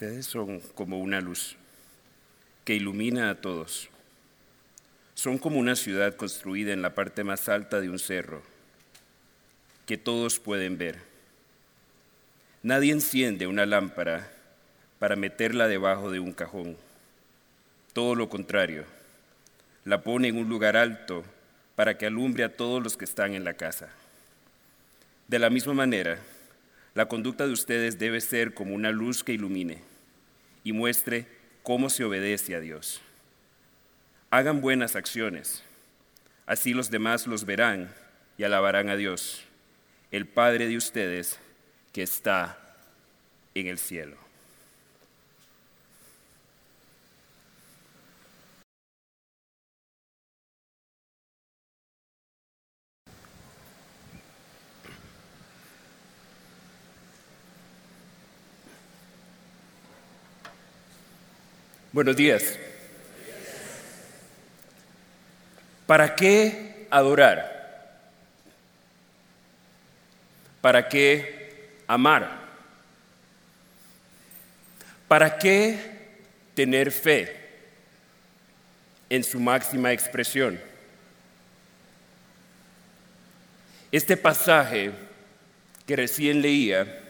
Ustedes son como una luz que ilumina a todos. Son como una ciudad construida en la parte más alta de un cerro, que todos pueden ver. Nadie enciende una lámpara para meterla debajo de un cajón. Todo lo contrario, la pone en un lugar alto para que alumbre a todos los que están en la casa. De la misma manera, la conducta de ustedes debe ser como una luz que ilumine y muestre cómo se obedece a Dios. Hagan buenas acciones, así los demás los verán y alabarán a Dios, el Padre de ustedes que está en el cielo. Buenos días. ¿Para qué adorar? ¿Para qué amar? ¿Para qué tener fe en su máxima expresión? Este pasaje que recién leía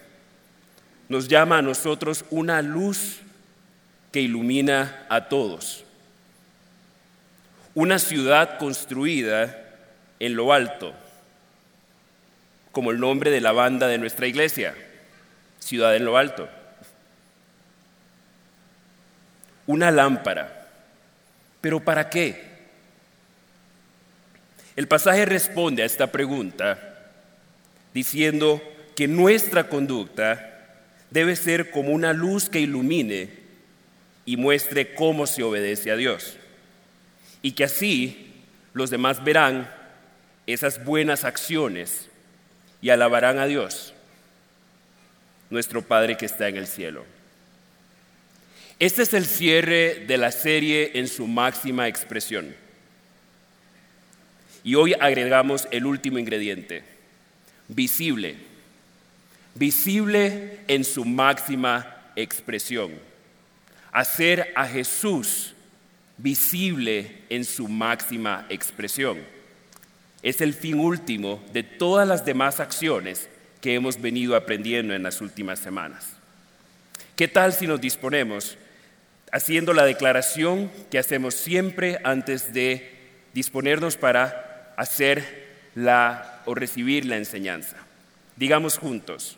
nos llama a nosotros una luz que ilumina a todos. Una ciudad construida en lo alto, como el nombre de la banda de nuestra iglesia, Ciudad en lo Alto. Una lámpara. ¿Pero para qué? El pasaje responde a esta pregunta diciendo que nuestra conducta debe ser como una luz que ilumine y muestre cómo se obedece a Dios. Y que así los demás verán esas buenas acciones y alabarán a Dios, nuestro Padre que está en el cielo. Este es el cierre de la serie en su máxima expresión. Y hoy agregamos el último ingrediente, visible, visible en su máxima expresión hacer a Jesús visible en su máxima expresión. Es el fin último de todas las demás acciones que hemos venido aprendiendo en las últimas semanas. ¿Qué tal si nos disponemos haciendo la declaración que hacemos siempre antes de disponernos para hacer la o recibir la enseñanza? Digamos juntos,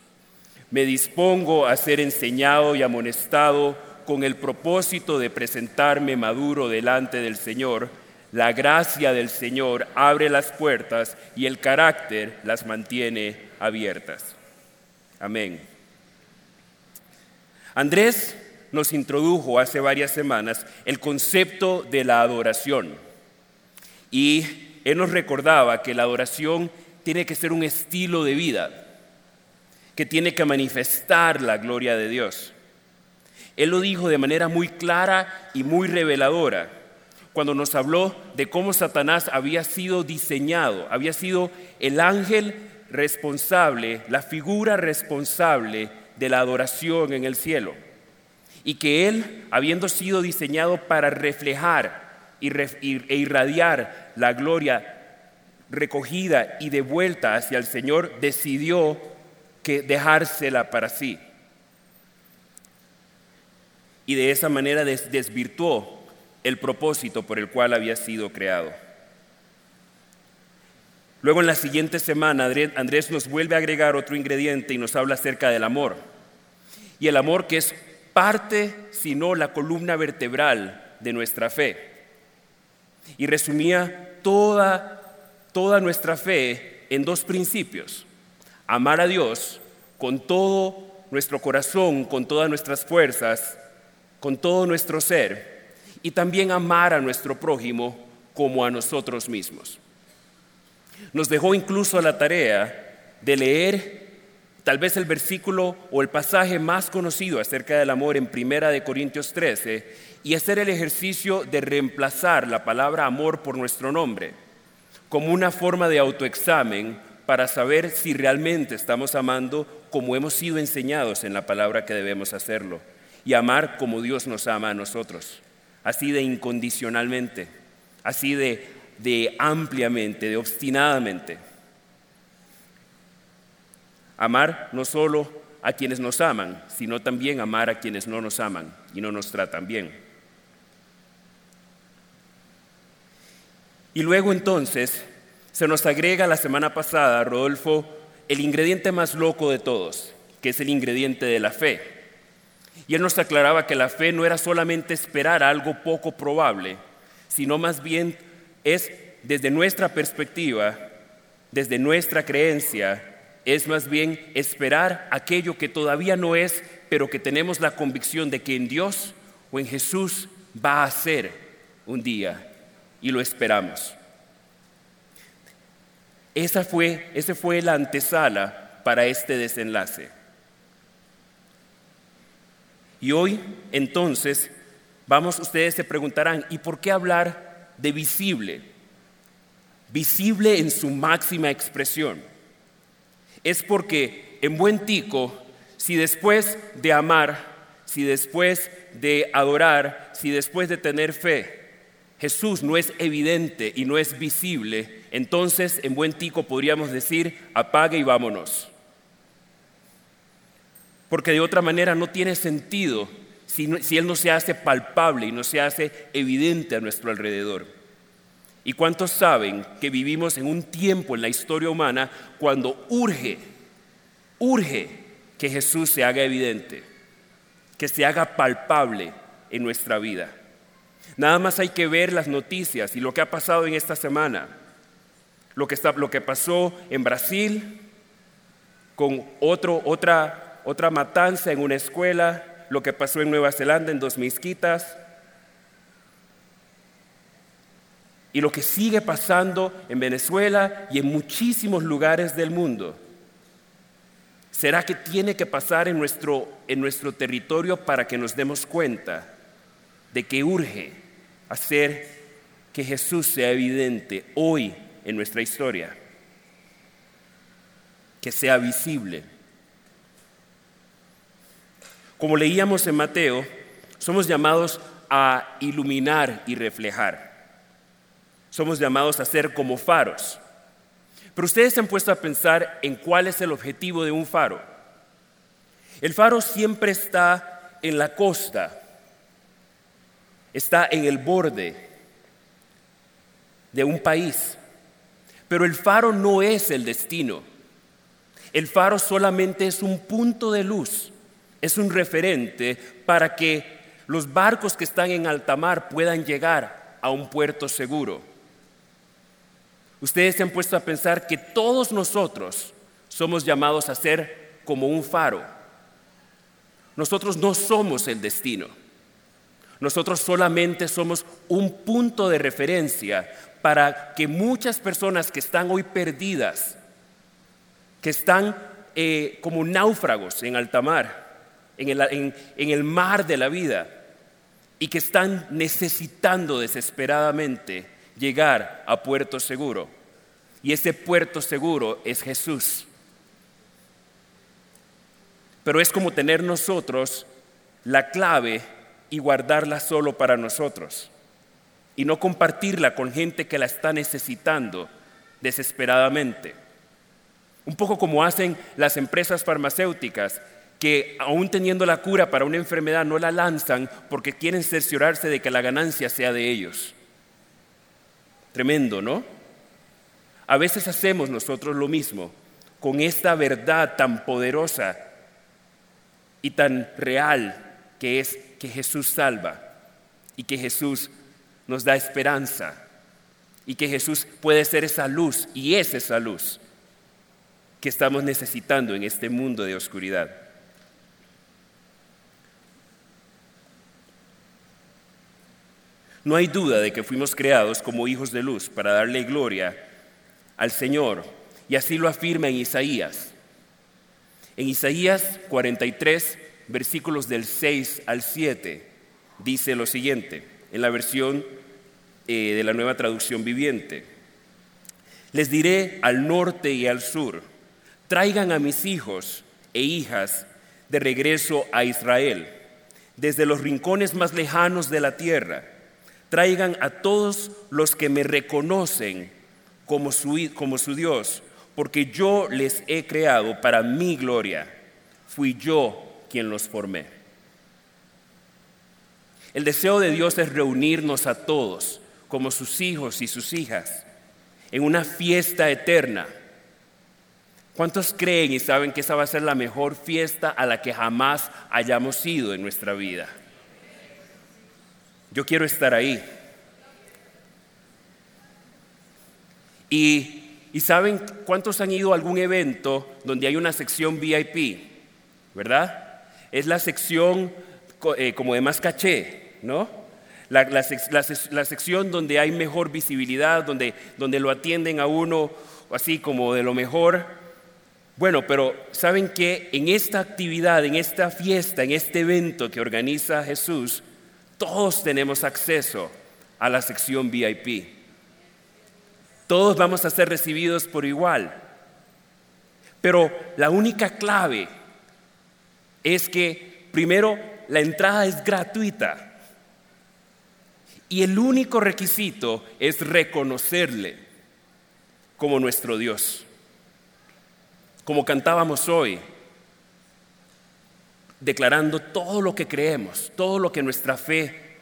me dispongo a ser enseñado y amonestado con el propósito de presentarme maduro delante del Señor, la gracia del Señor abre las puertas y el carácter las mantiene abiertas. Amén. Andrés nos introdujo hace varias semanas el concepto de la adoración y él nos recordaba que la adoración tiene que ser un estilo de vida, que tiene que manifestar la gloria de Dios. Él lo dijo de manera muy clara y muy reveladora cuando nos habló de cómo Satanás había sido diseñado, había sido el ángel responsable, la figura responsable de la adoración en el cielo. Y que él, habiendo sido diseñado para reflejar e irradiar la gloria recogida y devuelta hacia el Señor, decidió que dejársela para sí y de esa manera desvirtuó el propósito por el cual había sido creado. Luego en la siguiente semana Andrés nos vuelve a agregar otro ingrediente y nos habla acerca del amor. Y el amor que es parte, si no la columna vertebral de nuestra fe. Y resumía toda, toda nuestra fe en dos principios. Amar a Dios con todo nuestro corazón, con todas nuestras fuerzas con todo nuestro ser y también amar a nuestro prójimo como a nosotros mismos. Nos dejó incluso la tarea de leer tal vez el versículo o el pasaje más conocido acerca del amor en Primera de Corintios 13 y hacer el ejercicio de reemplazar la palabra amor por nuestro nombre como una forma de autoexamen para saber si realmente estamos amando como hemos sido enseñados en la palabra que debemos hacerlo y amar como Dios nos ama a nosotros, así de incondicionalmente, así de, de ampliamente, de obstinadamente. Amar no solo a quienes nos aman, sino también amar a quienes no nos aman y no nos tratan bien. Y luego entonces se nos agrega la semana pasada, Rodolfo, el ingrediente más loco de todos, que es el ingrediente de la fe. Y él nos aclaraba que la fe no era solamente esperar algo poco probable, sino más bien es desde nuestra perspectiva, desde nuestra creencia, es más bien esperar aquello que todavía no es, pero que tenemos la convicción de que en Dios o en Jesús va a ser un día y lo esperamos. Esa fue, ese fue la antesala para este desenlace. Y hoy, entonces, vamos, ustedes se preguntarán, ¿y por qué hablar de visible? Visible en su máxima expresión. Es porque en buen tico, si después de amar, si después de adorar, si después de tener fe, Jesús no es evidente y no es visible, entonces en buen tico podríamos decir, apague y vámonos. Porque de otra manera no tiene sentido si, Él no se hace palpable y no se hace evidente a nuestro alrededor. ¿Y cuántos saben que vivimos en un tiempo en la historia humana cuando urge, urge que Jesús se haga evidente, que se haga palpable en nuestra vida? Nada más hay que ver las noticias y lo que ha pasado en esta semana. Lo que, está, lo que pasó en Brasil con otro, otra, otra matanza en una escuela, lo que pasó en Nueva Zelanda en dos mezquitas y lo que sigue pasando en Venezuela y en muchísimos lugares del mundo. ¿Será que tiene que pasar en nuestro, en nuestro territorio para que nos demos cuenta de que urge hacer que Jesús sea evidente hoy en nuestra historia, que sea visible. Como leíamos en Mateo, somos llamados a iluminar y reflejar. Somos llamados a ser como faros. Pero ustedes se han puesto a pensar en cuál es el objetivo de un faro. El faro siempre está en la costa, está en el borde de un país. Pero el faro no es el destino. El faro solamente es un punto de luz, es un referente para que los barcos que están en alta mar puedan llegar a un puerto seguro. Ustedes se han puesto a pensar que todos nosotros somos llamados a ser como un faro. Nosotros no somos el destino. Nosotros solamente somos un punto de referencia para que muchas personas que están hoy perdidas, que están eh, como náufragos en alta mar, en el mar de la vida, y que están necesitando desesperadamente llegar a puerto seguro. Y ese puerto seguro es Jesús. Pero es como tener nosotros la clave y guardarla solo para nosotros y no compartirla con gente que la está necesitando desesperadamente. Un poco como hacen las empresas farmacéuticas que aún teniendo la cura para una enfermedad no la lanzan porque quieren cerciorarse de que la ganancia sea de ellos. Tremendo, ¿no? A veces hacemos nosotros lo mismo con esta verdad tan poderosa y tan real que es que Jesús salva y que Jesús nos da esperanza y que Jesús puede ser esa luz y es esa luz que estamos necesitando en este mundo de oscuridad. No hay duda de que fuimos creados como hijos de luz para darle gloria al Señor, y así lo afirma en Isaías. En Isaías 43, versículos del 6 al 7, dice lo siguiente, en la versión eh, de la nueva traducción viviente. Les diré al norte y al sur, traigan a mis hijos e hijas de regreso a Israel. desde los rincones más lejanos de la tierra. Traigan a todos los que me reconocen como su, como su Dios, porque yo les he creado para mi gloria. Fui yo quien los formé. El deseo de Dios es reunirnos a todos como sus hijos y sus hijas en una fiesta eterna. ¿Cuántos creen y saben que esa va a ser la mejor fiesta a la que jamás hayamos ido en nuestra vida? Yo quiero estar ahí. Y, saben cuántos han ido a algún evento donde hay una sección VIP, ¿verdad? Es la sección eh, como de más caché, ¿no? la, sección donde hay mejor visibilidad, donde, donde lo atienden a uno así como de lo mejor. Bueno, pero ¿saben que En esta actividad, en esta fiesta, en este evento que organiza Jesús, todos tenemos acceso a la sección VIP. Todos vamos a ser recibidos por igual. Pero la única clave es que primero la entrada es gratuita. Y el único requisito es reconocerle como nuestro Dios. Como cantábamos hoy, declarando todo lo que creemos, todo lo que nuestra fe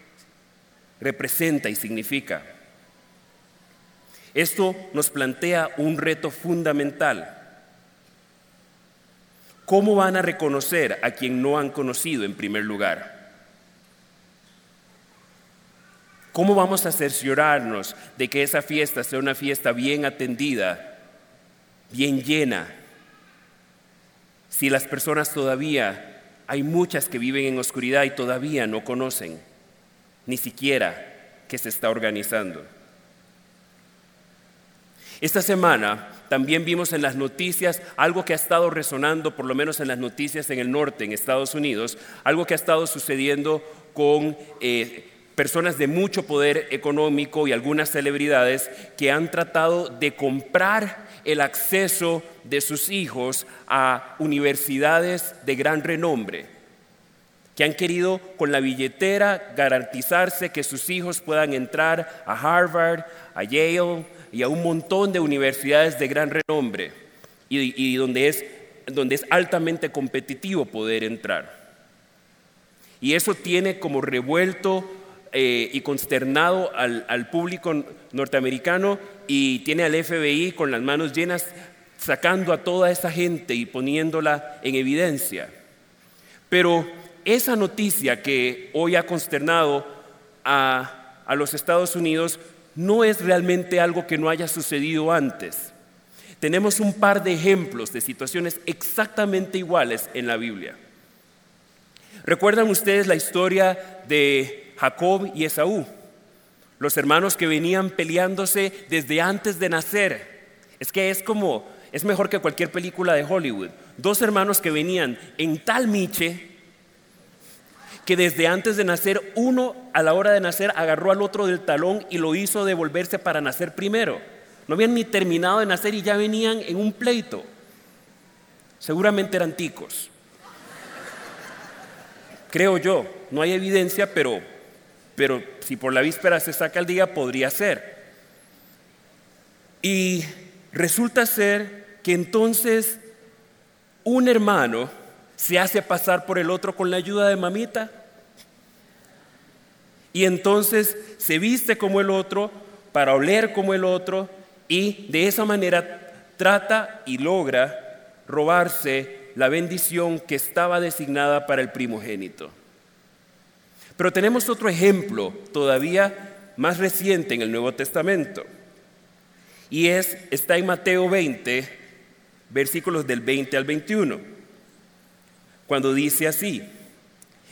representa y significa. Esto nos plantea un reto fundamental. ¿Cómo van a reconocer a quien no han conocido en primer lugar? ¿Cómo vamos a cerciorarnos de que esa fiesta sea una fiesta bien atendida, bien llena? Si las personas todavía, hay muchas que viven en oscuridad y todavía no conocen ni siquiera que se está organizando. Esta semana también vimos en las noticias algo que ha estado resonando, por lo menos en las noticias en el norte, en Estados Unidos, algo que ha estado sucediendo con eh, personas de mucho poder económico y algunas celebridades que han tratado de comprar el acceso de sus hijos a universidades de gran renombre, que han querido con la billetera garantizarse que sus hijos puedan entrar a Harvard, a Yale y a un montón de universidades de gran renombre y, donde, es, donde es altamente competitivo poder entrar. Y eso tiene como revuelto eh, y consternado al, público norteamericano y tiene al FBI con las manos llenas sacando a toda esa gente y poniéndola en evidencia. Pero esa noticia que hoy ha consternado a, a los Estados Unidos no es realmente algo que no haya sucedido antes. Tenemos un par de ejemplos de situaciones exactamente iguales en la Biblia. ¿Recuerdan ustedes la historia de Jacob y Esaú, los hermanos que venían peleándose desde antes de nacer. Es que es como, es mejor que cualquier película de Hollywood. Dos hermanos que venían en tal miche que desde antes de nacer, uno a la hora de nacer agarró al otro del talón y lo hizo devolverse para nacer primero. No habían ni terminado de nacer y ya venían en un pleito. Seguramente eran ticos. Creo yo, no hay evidencia, pero pero si por la víspera se saca el día, podría ser. Y resulta ser que entonces un hermano se hace pasar por el otro con la ayuda de mamita. Y entonces se viste como el otro para oler como el otro y de esa manera trata y logra robarse la bendición que estaba designada para el primogénito. Pero tenemos otro ejemplo todavía más reciente en el Nuevo Testamento. Y es, está en Mateo 20, versículos del 20 al 21, cuando dice así,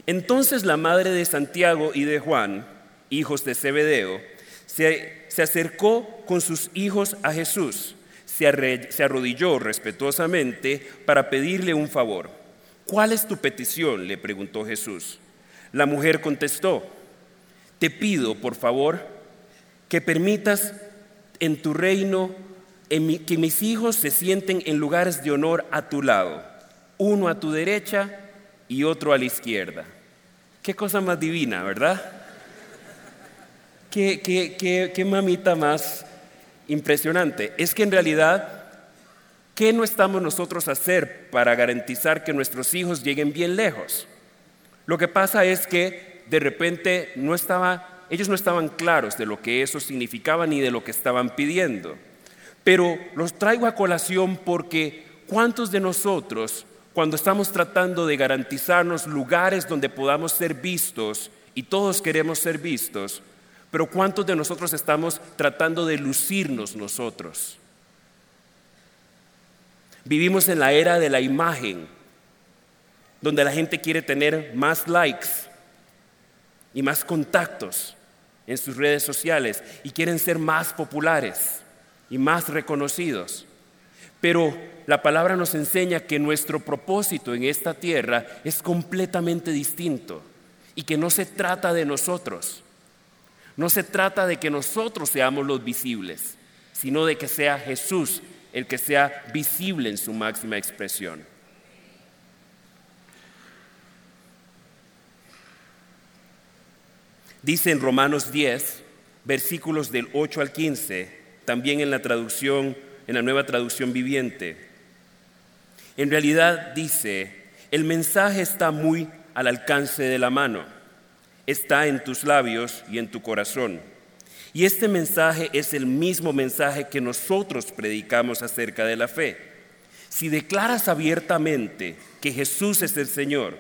entonces la madre de Santiago y de Juan, hijos de Zebedeo, se, se acercó con sus hijos a Jesús, se, se arrodilló respetuosamente para pedirle un favor. ¿Cuál es tu petición? le preguntó Jesús. La mujer contestó, te pido, por favor, que permitas en tu reino que mis hijos se sienten en lugares de honor a tu lado, uno a tu derecha y otro a la izquierda. Qué cosa más divina, ¿verdad? Qué, qué, qué mamita más impresionante. Es que en realidad, ¿qué no estamos nosotros a hacer para garantizar que nuestros hijos lleguen bien lejos? Lo que pasa es que de repente ellos no estaban claros de lo que eso significaba ni de lo que estaban pidiendo. Pero los traigo a colación porque ¿cuántos de nosotros, cuando estamos tratando de garantizarnos lugares donde podamos ser vistos, y todos queremos ser vistos, pero cuántos de nosotros estamos tratando de lucirnos nosotros? Vivimos en la era de la imagen, donde la gente quiere tener más likes y más contactos en sus redes sociales y quieren ser más populares y más reconocidos. Pero la palabra nos enseña que nuestro propósito en esta tierra es completamente distinto y que no se trata de nosotros, no se trata de que nosotros seamos los visibles, sino de que sea Jesús el que sea visible en su máxima expresión. Dice en Romanos 10, versículos del 8 al 15, también en la traducción, en la nueva traducción viviente. En realidad dice, el mensaje está muy al alcance de la mano, está en tus labios y en tu corazón. Y este mensaje es el mismo mensaje que nosotros predicamos acerca de la fe. Si declaras abiertamente que Jesús es el Señor,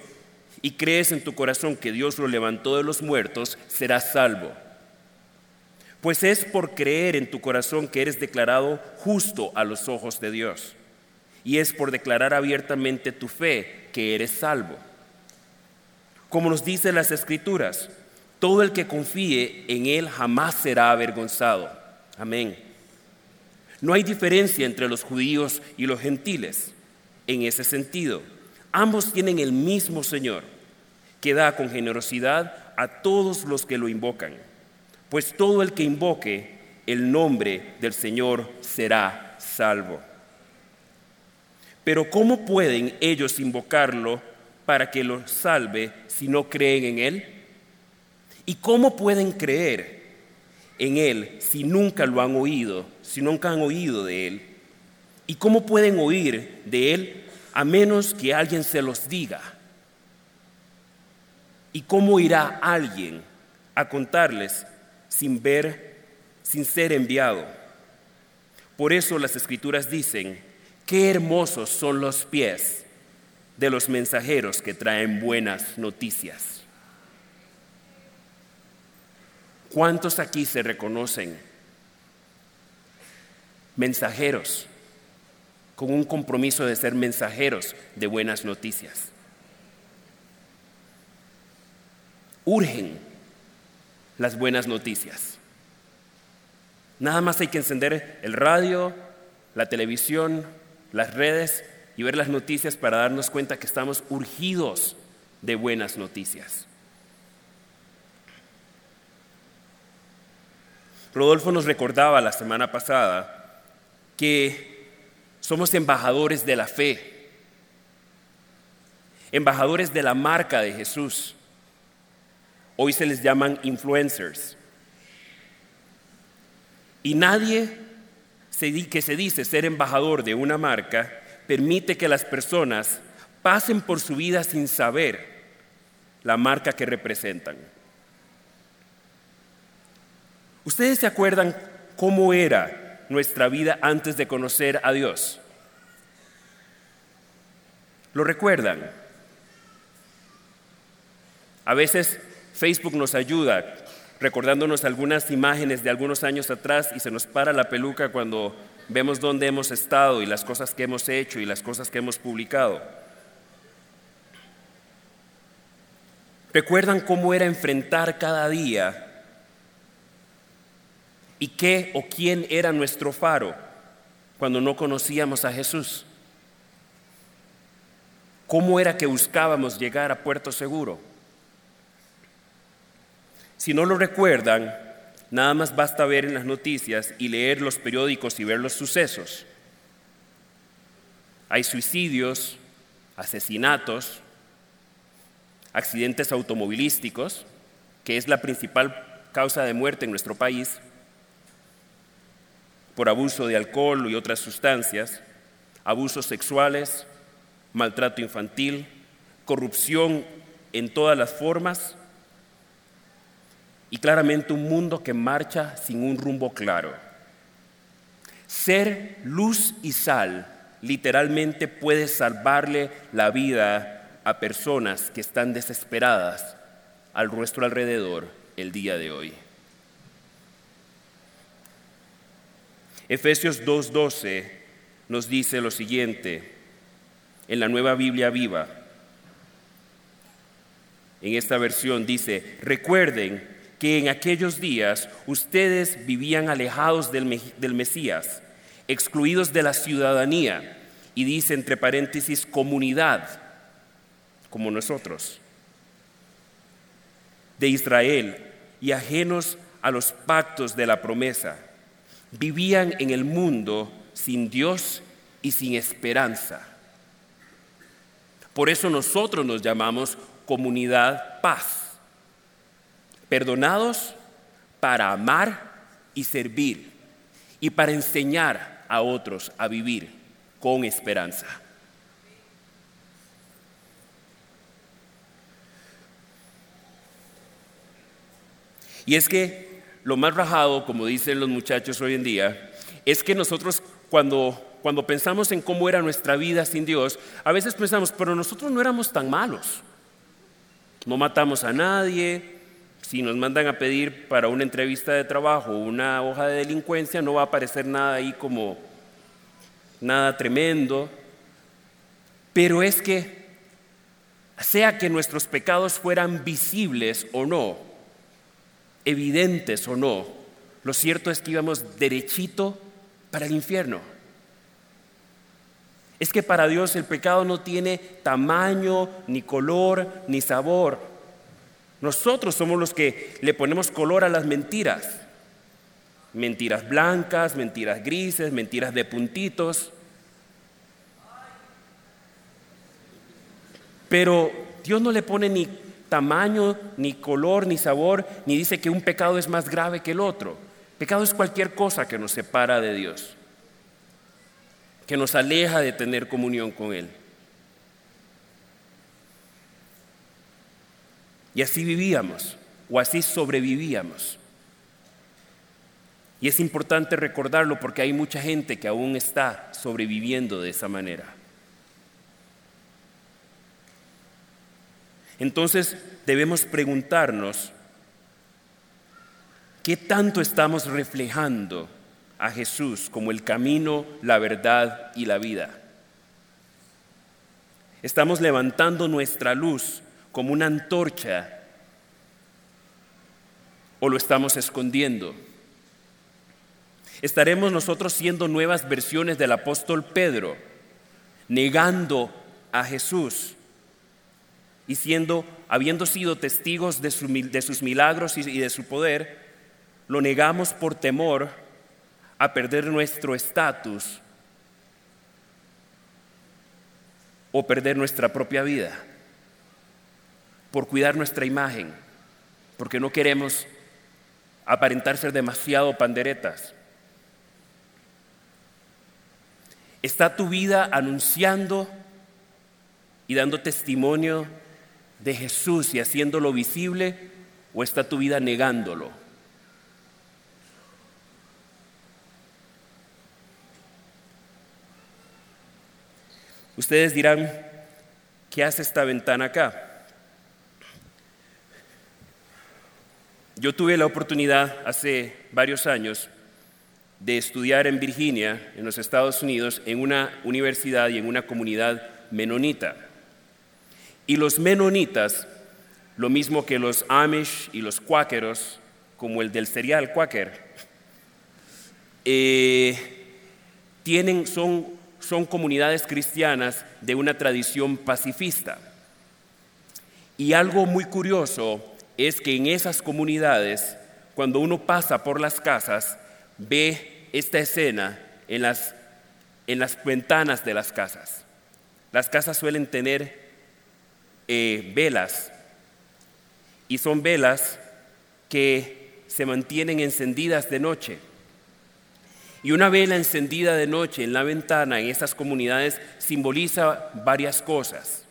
y crees en tu corazón que Dios lo levantó de los muertos, serás salvo. Pues es por creer en tu corazón que eres declarado justo a los ojos de Dios. Y es por declarar abiertamente tu fe que eres salvo. Como nos dice las Escrituras, todo el que confíe en Él jamás será avergonzado. Amén. No hay diferencia entre los judíos y los gentiles en ese sentido Ambos tienen el mismo Señor, que da con generosidad a todos los que lo invocan. Pues todo el que invoque el nombre del Señor será salvo. Pero ¿cómo pueden ellos invocarlo para que los salve si no creen en Él? ¿Y cómo pueden creer en Él si nunca lo han oído, si nunca han oído de Él? ¿Y cómo pueden oír de Él a menos que alguien se los diga. ¿Y cómo irá alguien a contarles sin ver, sin ser enviado? Por eso las escrituras dicen, qué hermosos son los pies de los mensajeros que traen buenas noticias. ¿Cuántos aquí se reconocen mensajeros? Con un compromiso de ser mensajeros de buenas noticias. Urgen las buenas noticias. Nada más hay que encender el radio, la televisión, las redes y ver las noticias para darnos cuenta que estamos urgidos de buenas noticias. Rodolfo nos recordaba la semana pasada que somos embajadores de la fe, embajadores de la marca de Jesús. Hoy se les llaman influencers. Y nadie que se dice ser embajador de una marca permite que las personas pasen por su vida sin saber la marca que representan. ¿Ustedes se acuerdan cómo era nuestra vida antes de conocer a Dios? ¿Lo recuerdan? A veces Facebook nos ayuda recordándonos algunas imágenes de algunos años atrás y se nos para la peluca cuando vemos dónde hemos estado y las cosas que hemos hecho y las cosas que hemos publicado. ¿Recuerdan cómo era enfrentar cada día ¿Y qué o quién era nuestro faro cuando no conocíamos a Jesús? ¿Cómo era que buscábamos llegar a puerto seguro? Si no lo recuerdan, nada más basta ver en las noticias y leer los periódicos y ver los sucesos. Hay suicidios, asesinatos, accidentes automovilísticos, que es la principal causa de muerte en nuestro país, por abuso de alcohol y otras sustancias, abusos sexuales, maltrato infantil, corrupción en todas las formas y claramente un mundo que marcha sin un rumbo claro. Ser luz y sal literalmente puede salvarle la vida a personas que están desesperadas al nuestro alrededor el día de hoy. Efesios 2.12 nos dice lo siguiente en la nueva Biblia viva. En esta versión dice, recuerden que en aquellos días ustedes vivían alejados del, del Mesías, excluidos de la ciudadanía, y dice entre paréntesis, comunidad, como nosotros, de Israel, y ajenos a los pactos de la promesa vivían en el mundo sin Dios y sin esperanza. Por eso nosotros nos llamamos comunidad paz, perdonados para amar y servir y para enseñar a otros a vivir con esperanza. Y es que lo más rajado, como dicen los muchachos hoy en día, es que nosotros cuando, cuando pensamos en cómo era nuestra vida sin Dios, a veces pensamos, pero nosotros no éramos tan malos. No matamos a nadie. Si nos mandan a pedir para una entrevista de trabajo una hoja de delincuencia, no va a aparecer nada ahí como nada tremendo. Pero es que, sea que nuestros pecados fueran visibles o no, evidentes o no, lo cierto es que íbamos derechito para el infierno. Es que para Dios el pecado no tiene tamaño, ni color, ni sabor. Nosotros somos los que le ponemos color a las mentiras. Mentiras blancas, mentiras grises, mentiras de puntitos. Pero Dios no le pone ni tamaño, ni color, ni sabor, ni dice que un pecado es más grave que el otro. Pecado es cualquier cosa que nos separa de Dios, que nos aleja de tener comunión con Él. Y así vivíamos, o así sobrevivíamos. Y es importante recordarlo porque hay mucha gente que aún está sobreviviendo de esa manera. Entonces debemos preguntarnos, ¿qué tanto estamos reflejando a Jesús como el camino, la verdad y la vida? Estamos levantando nuestra luz como una antorcha o lo estamos escondiendo. Estaremos nosotros siendo nuevas versiones del apóstol Pedro, negando a Jesús y siendo, habiendo sido testigos de, sus milagros y de su poder, lo negamos por temor a perder nuestro estatus o perder nuestra propia vida, por cuidar nuestra imagen, porque no queremos aparentar ser demasiado panderetas. ¿Está tu vida anunciando y dando testimonio de Jesús y haciéndolo visible o está tu vida negándolo? Ustedes dirán, ¿qué hace esta ventana acá? Yo tuve la oportunidad hace varios años de estudiar en Virginia, en los Estados Unidos, en una universidad y en una comunidad menonita. Y los menonitas, lo mismo que los Amish y los cuáqueros, como el del cereal cuáquer, eh, tienen, son, son comunidades cristianas de una tradición pacifista. Y algo muy curioso es que en esas comunidades, cuando uno pasa por las casas, ve esta escena en las, en las ventanas de las casas. Las casas suelen tener eh, velas y son velas que se mantienen encendidas de noche. Y una vela encendida de noche en la ventana en estas comunidades simboliza varias cosas.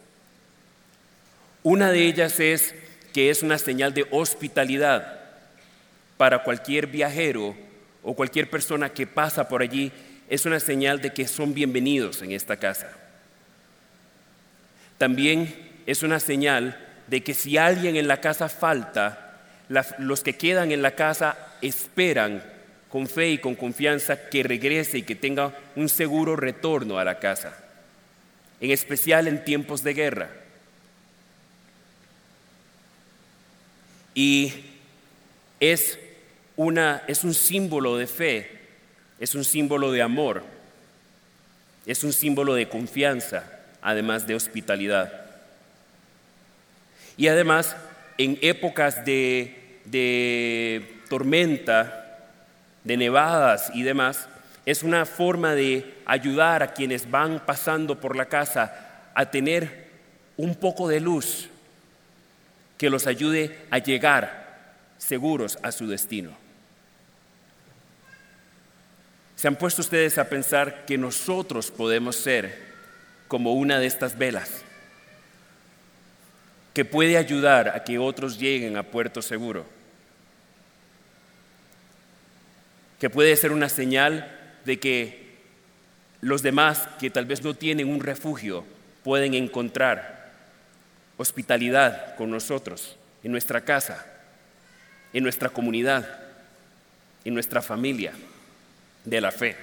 Una de ellas es que es una señal de hospitalidad para cualquier viajero o cualquier persona que pasa por allí. Es una señal de que son bienvenidos en esta casa. También es una señal de que si alguien en la casa falta, los que quedan en la casa esperan con fe y con confianza que regrese y que tenga un seguro retorno a la casa, en especial en tiempos de guerra. Y es, una, es un símbolo de fe, es un símbolo de amor, es un símbolo de confianza, además de hospitalidad. Y además, en épocas de, de tormenta, de nevadas y demás, es una forma de ayudar a quienes van pasando por la casa a tener un poco de luz que los ayude a llegar seguros a su destino. ¿Se han puesto ustedes a pensar que nosotros podemos ser como una de estas velas que puede ayudar a que otros lleguen a puerto seguro? que puede ser una señal de que los demás que tal vez no tienen un refugio pueden encontrar hospitalidad con nosotros, en nuestra casa, en nuestra comunidad, en nuestra familia de la fe.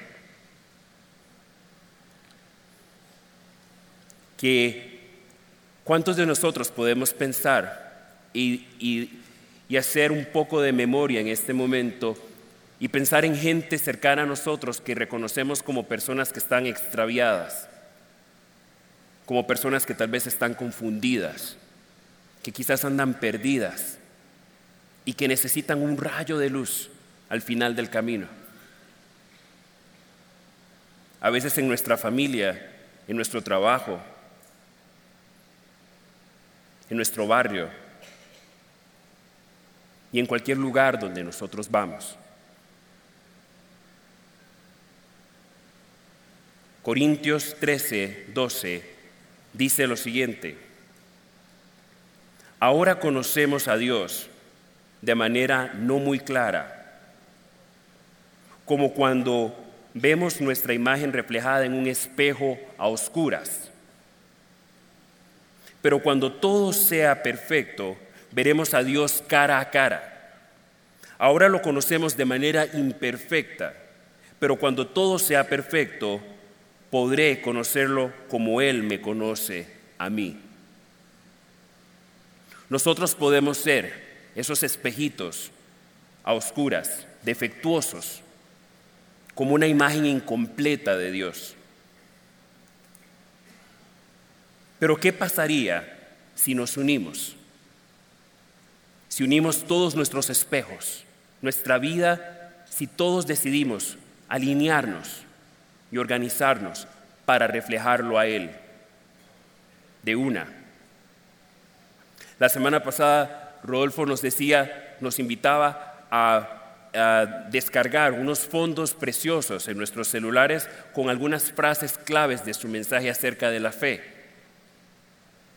Que cuántos de nosotros podemos pensar y, y hacer un poco de memoria en este momento y pensar en gente cercana a nosotros que reconocemos como personas que están extraviadas, como personas que tal vez están confundidas, que quizás andan perdidas y que necesitan un rayo de luz al final del camino. A veces en nuestra familia, en nuestro trabajo, en nuestro barrio y en cualquier lugar donde nosotros vamos. Corintios 13, 12 dice lo siguiente, ahora conocemos a Dios de manera no muy clara, como cuando vemos nuestra imagen reflejada en un espejo a oscuras. Pero cuando todo sea perfecto, veremos a Dios cara a cara. Ahora lo conocemos de manera imperfecta, pero cuando todo sea perfecto, podré conocerlo como Él me conoce a mí. Nosotros podemos ser esos espejitos a oscuras, defectuosos, como una imagen incompleta de Dios. Pero ¿qué pasaría si nos unimos? Si unimos todos nuestros espejos, nuestra vida, si todos decidimos alinearnos y organizarnos para reflejarlo a Él de una. La semana pasada Rodolfo nos decía, nos invitaba a, descargar unos fondos preciosos en nuestros celulares con algunas frases claves de su mensaje acerca de la fe.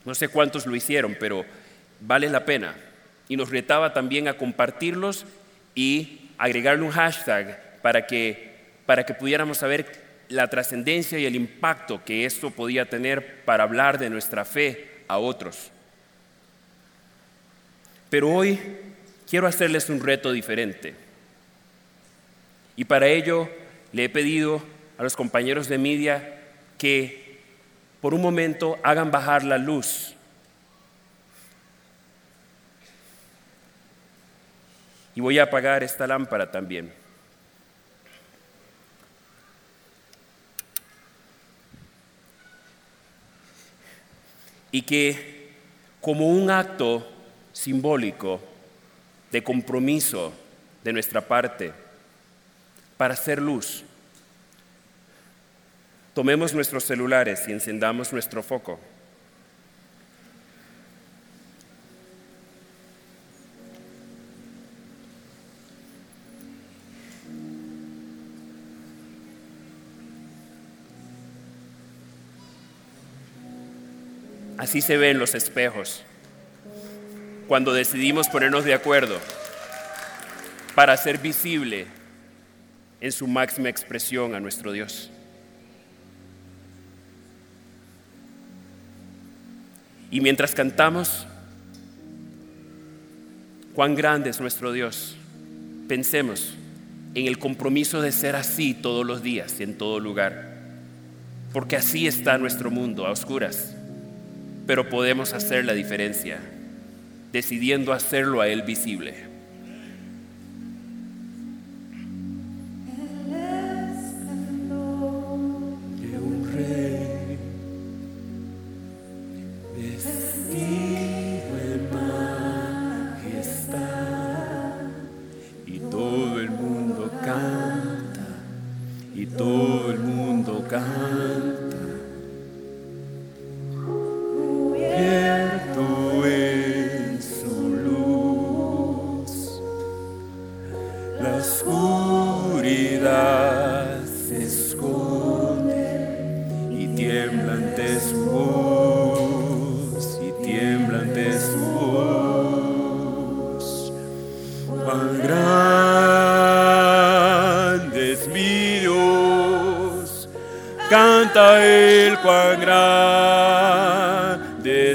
No sé cuántos lo hicieron, pero vale la pena. Y nos retaba también a compartirlos y agregarle un hashtag para que, para que pudiéramos saber la trascendencia y el impacto que esto podía tener para hablar de nuestra fe a otros. Pero hoy quiero hacerles un reto diferente. Y para ello le he pedido a los compañeros de media que por un momento hagan bajar la luz. Y voy a apagar esta lámpara también. y que como un acto simbólico de compromiso de nuestra parte para hacer luz, Tomemos nuestros celulares y encendamos nuestro foco. Así se ven los espejos cuando decidimos ponernos de acuerdo para ser visible en su máxima expresión a nuestro Dios. Y mientras cantamos, cuán grande es nuestro Dios, pensemos en el compromiso de ser así todos los días y en todo lugar, porque así está nuestro mundo a oscuras, pero podemos hacer la diferencia, decidiendo hacerlo a Él visible.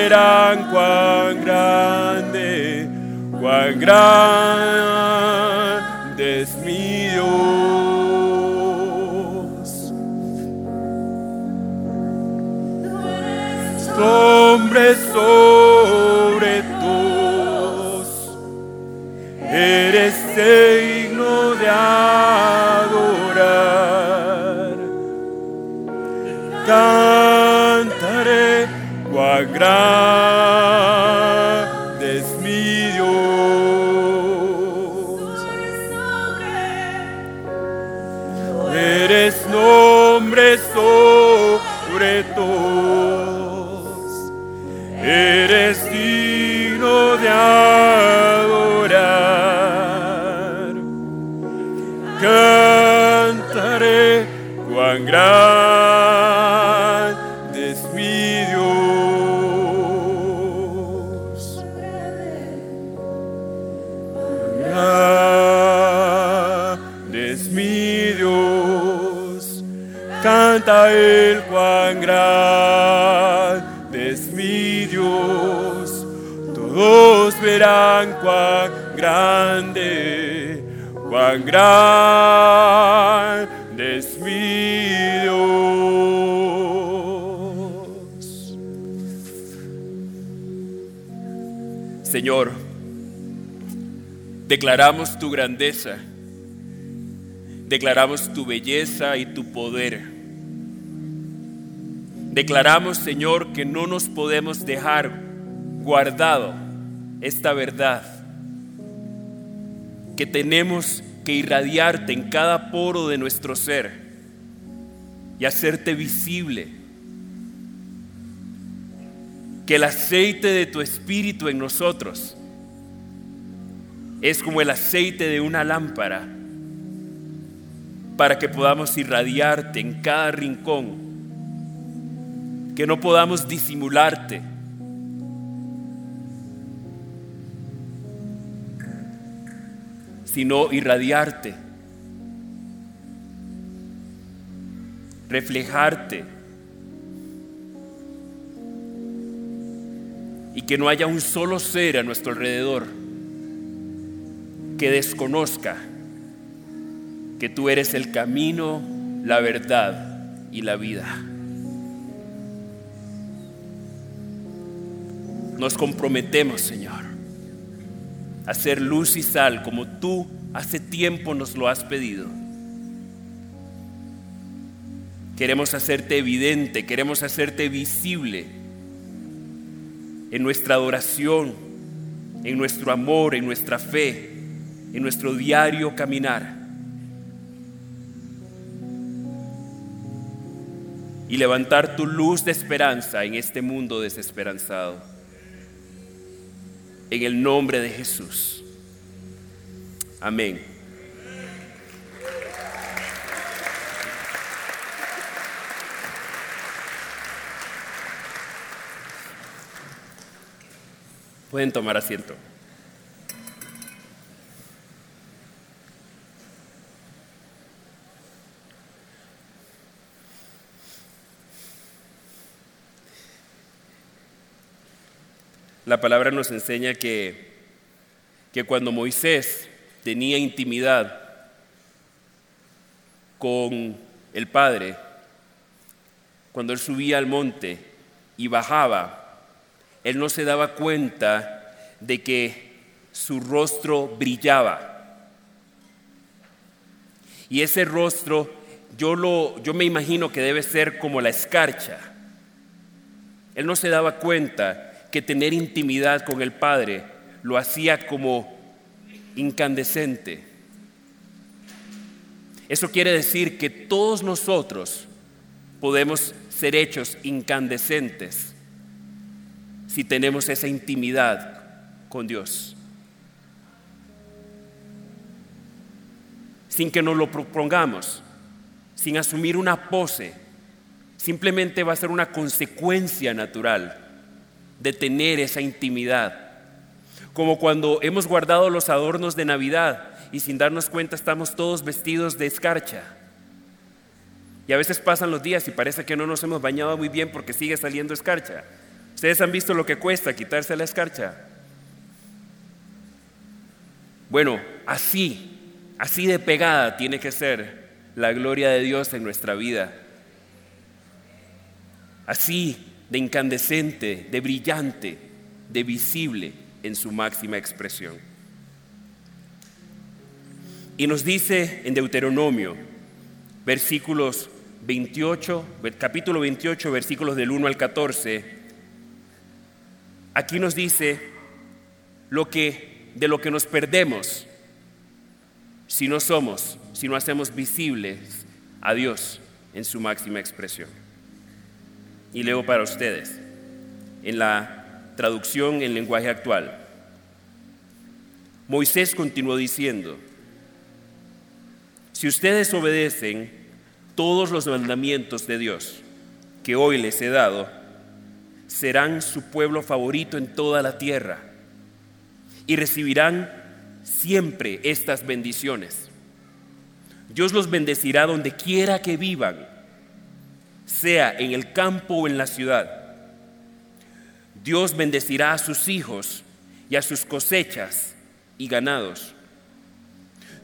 verán cuán grande, cuán grande Canta el cuán grande es mi Dios. Todos verán cuán grande, cuán grande es mi Dios. Señor, declaramos tu grandeza, declaramos tu belleza y tu poder. Declaramos, Señor, que no nos podemos dejar guardado esta verdad, que tenemos que irradiarte en cada poro de nuestro ser y hacerte visible. Que el aceite de tu espíritu en nosotros es como el aceite de una lámpara para que podamos irradiarte en cada rincón, que no podamos disimularte. sino irradiarte, reflejarte y que no haya un solo ser a nuestro alrededor que desconozca que tú eres el camino, la verdad y la vida. Nos comprometemos, Señor, a ser luz y sal como tú hace tiempo nos lo has pedido. Queremos hacerte evidente, queremos hacerte visible en nuestra adoración, en nuestro amor, en nuestra fe, en nuestro diario caminar. Y levantar tu luz de esperanza en este mundo desesperanzado. En el nombre de Jesús. Amén. Pueden tomar asiento. La palabra nos enseña que, que cuando Moisés tenía intimidad con el Padre, cuando él subía al monte y bajaba, él no se daba cuenta de que su rostro brillaba. Y ese rostro yo, lo, yo me imagino que debe ser como la escarcha. Él no se daba cuenta que tener intimidad con el Padre lo hacía como incandescente. Eso quiere decir que todos nosotros podemos ser hechos incandescentes si tenemos esa intimidad con Dios. Sin que nos lo propongamos, sin asumir una pose, simplemente va a ser una consecuencia natural de tener esa intimidad. Como cuando hemos guardado los adornos de Navidad y sin darnos cuenta estamos todos vestidos de escarcha. Y a veces pasan los días y parece que no nos hemos bañado muy bien porque sigue saliendo escarcha. ¿Ustedes han visto lo que cuesta quitarse la escarcha? Bueno, así, así de pegada tiene que ser la gloria de Dios en nuestra vida. Así de incandescente, de brillante, de visible en su máxima expresión. Y nos dice en Deuteronomio, versículos 28, capítulo 28, versículos del 1 al 14, aquí nos dice lo que de lo que nos perdemos si no somos, si no hacemos visibles a Dios en su máxima expresión. Y leo para ustedes en la traducción en lenguaje actual. Moisés continuó diciendo, si ustedes obedecen todos los mandamientos de Dios que hoy les he dado, serán su pueblo favorito en toda la tierra y recibirán siempre estas bendiciones. Dios los bendecirá donde quiera que vivan sea en el campo o en la ciudad. Dios bendecirá a sus hijos y a sus cosechas y ganados.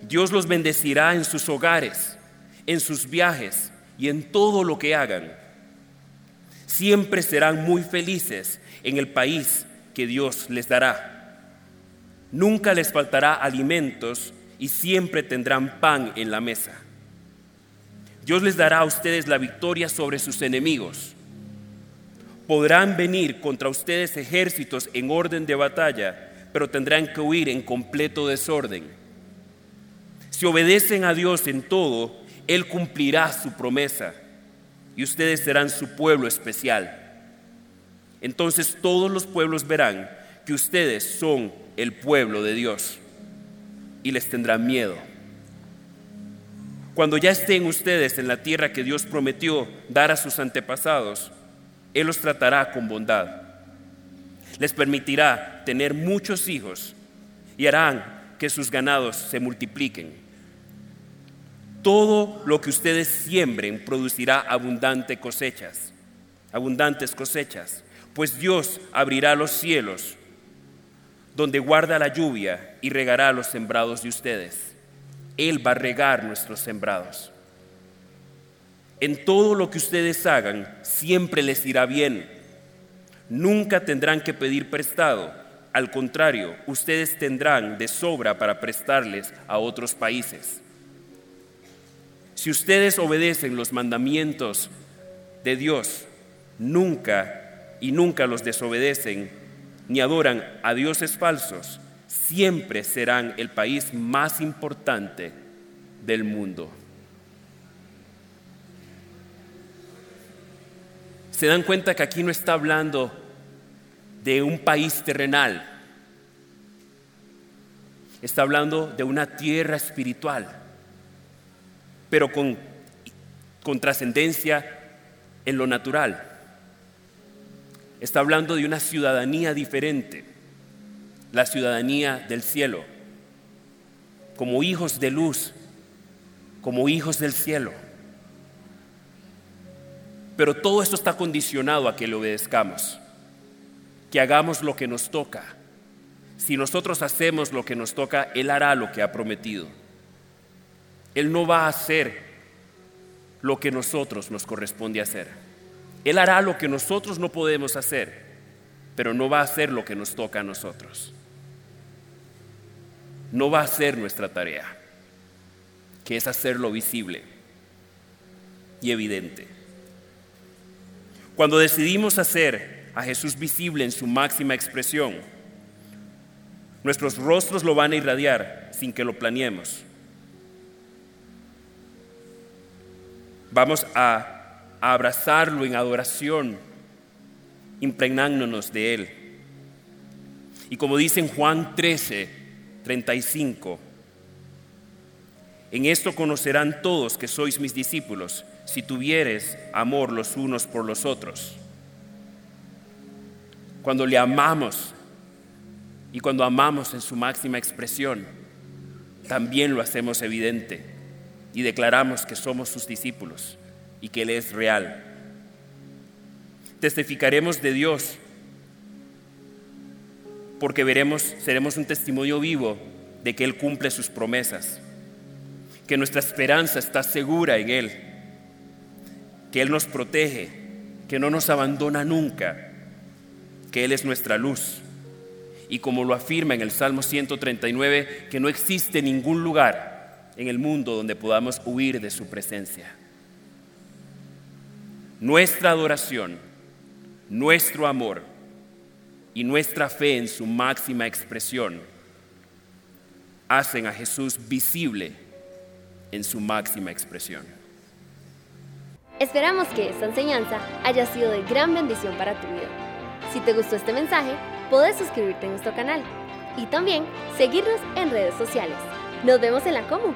Dios los bendecirá en sus hogares, en sus viajes y en todo lo que hagan. Siempre serán muy felices en el país que Dios les dará. Nunca les faltará alimentos y siempre tendrán pan en la mesa. Dios les dará a ustedes la victoria sobre sus enemigos. Podrán venir contra ustedes ejércitos en orden de batalla, pero tendrán que huir en completo desorden. Si obedecen a Dios en todo, Él cumplirá su promesa. y ustedes serán su pueblo especial. Entonces todos los pueblos verán que ustedes son el pueblo de Dios y les tendrán miedo. Cuando ya estén ustedes en la tierra que Dios prometió dar a sus antepasados, Él los tratará con bondad. Les permitirá tener muchos hijos y harán que sus ganados se multipliquen. Todo lo que ustedes siembren producirá abundantes cosechas, abundantes cosechas, pues Dios abrirá los cielos donde guarda la lluvia y regará los sembrados de ustedes. Él va a regar nuestros sembrados. En todo lo que ustedes hagan, siempre les irá bien. Nunca tendrán que pedir prestado. Al contrario, ustedes tendrán de sobra para prestarles a otros países. Si ustedes obedecen los mandamientos de Dios, nunca y nunca los desobedecen, ni adoran a dioses falsos, siempre serán el país más importante del mundo. Se dan cuenta que aquí no está hablando de un país terrenal, está hablando de una tierra espiritual, pero con, con trascendencia en lo natural. Está hablando de una ciudadanía diferente, la ciudadanía del cielo, como hijos de luz, como hijos del cielo. Pero todo esto está condicionado a que le obedezcamos, que hagamos lo que nos toca. Si nosotros hacemos lo que nos toca, Él hará lo que ha prometido. Él no va a hacer lo que nosotros nos corresponde hacer. Él hará lo que nosotros no podemos hacer, pero no va a hacer lo que nos toca a nosotros. No va a ser nuestra tarea, que es hacerlo visible y evidente. Cuando decidimos hacer a Jesús visible en su máxima expresión, nuestros rostros lo van a irradiar sin que lo planeemos. Vamos a abrazarlo en adoración, impregnándonos de Él. Y como dice en Juan 13, 35, en esto conocerán todos que sois mis discípulos, si tuvieres amor los unos por los otros. Cuando le amamos y cuando amamos en su máxima expresión, también lo hacemos evidente y declaramos que somos sus discípulos y que Él es real. Testificaremos de Dios porque veremos, seremos un testimonio vivo de que Él cumple sus promesas, que nuestra esperanza está segura en Él, que Él nos protege, que no nos abandona nunca, que Él es nuestra luz. Y como lo afirma en el Salmo 139, que no existe ningún lugar en el mundo donde podamos huir de su presencia. Nuestra adoración, nuestro amor y nuestra fe en su máxima expresión hacen a Jesús visible en su máxima expresión. Esperamos que esta enseñanza haya sido de gran bendición para tu vida. Si te gustó este mensaje, puedes suscribirte a nuestro canal y también seguirnos en redes sociales. Nos vemos en la Comu.